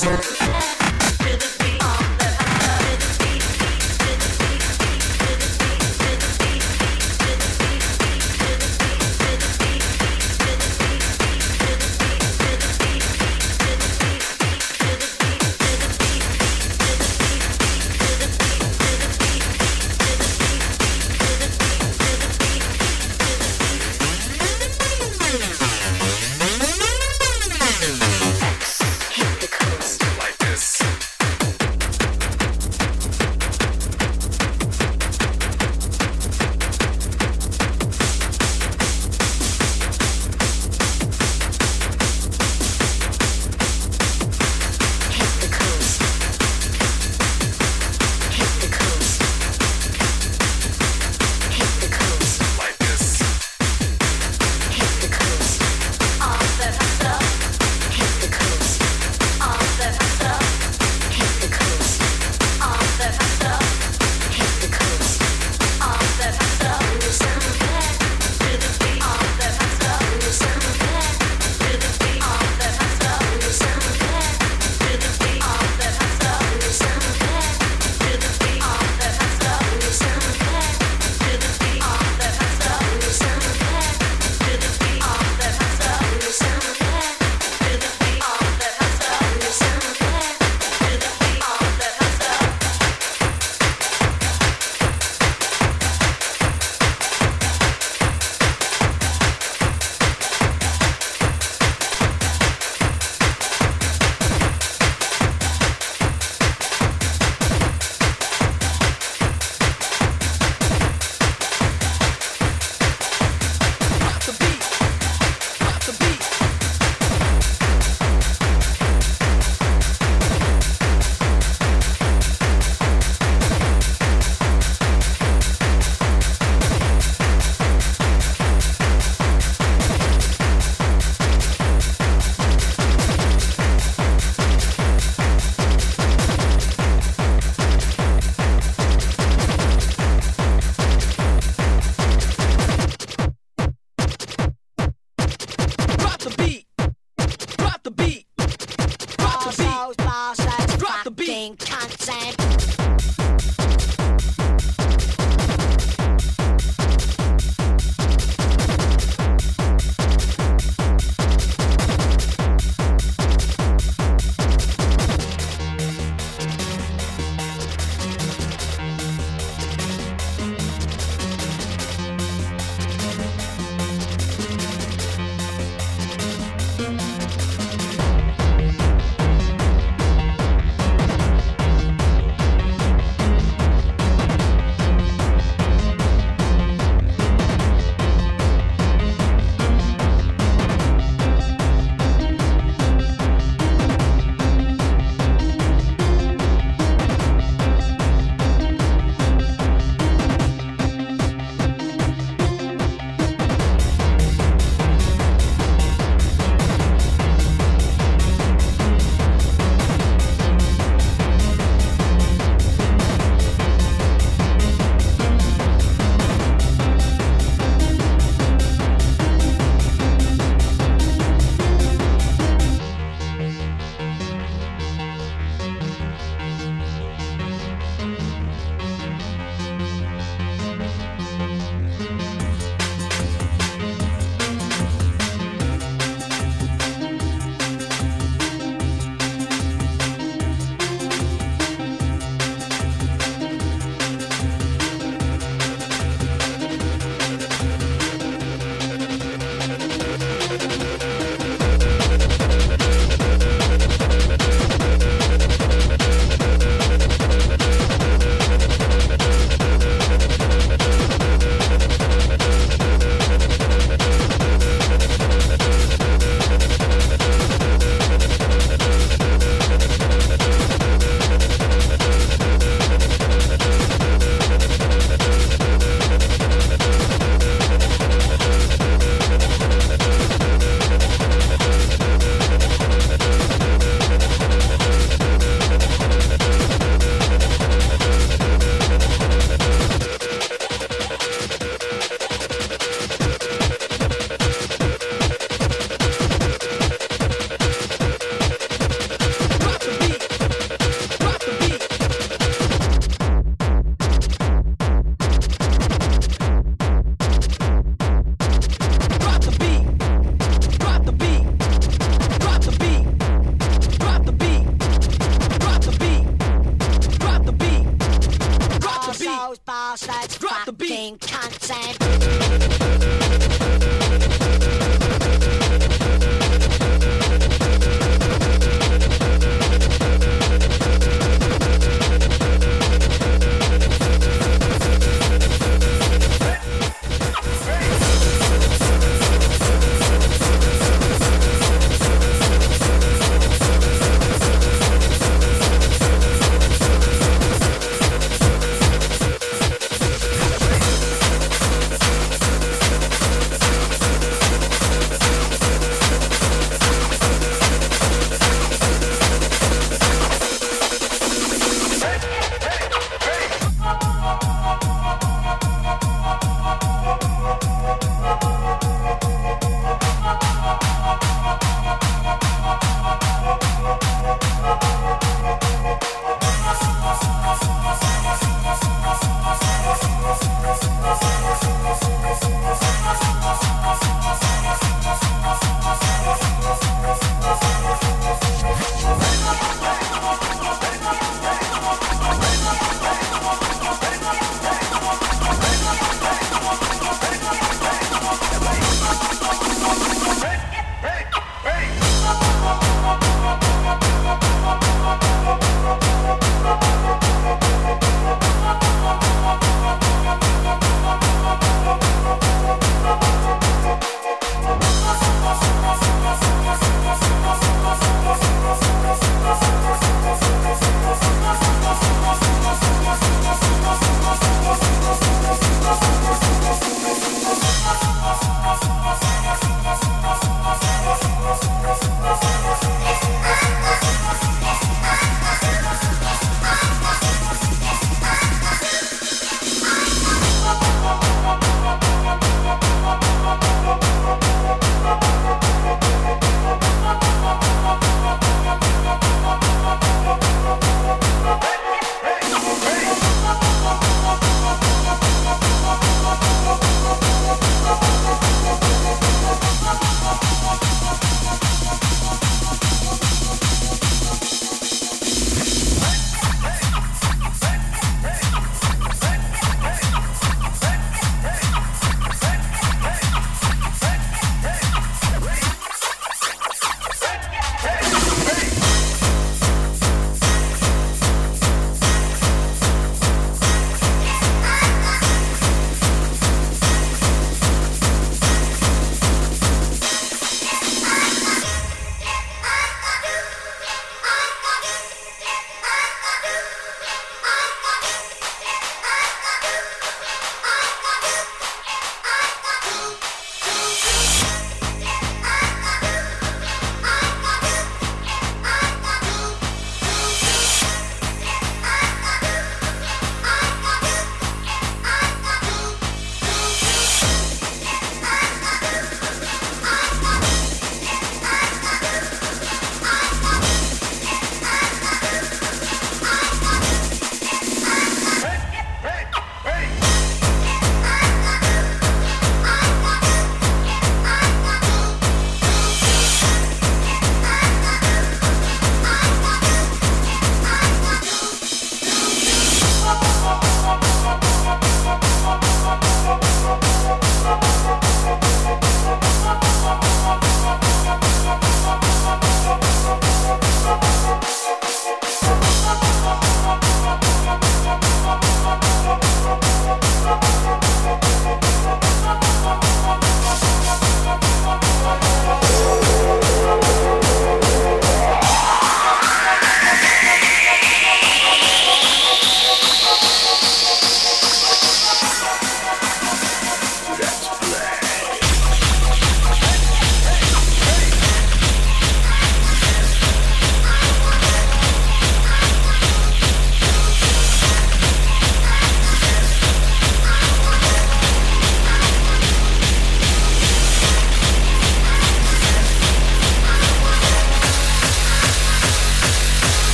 Thank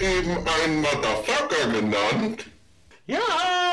eben einen Motherfucker genannt? Ja!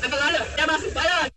Apa kalau? Dah masuk bayar.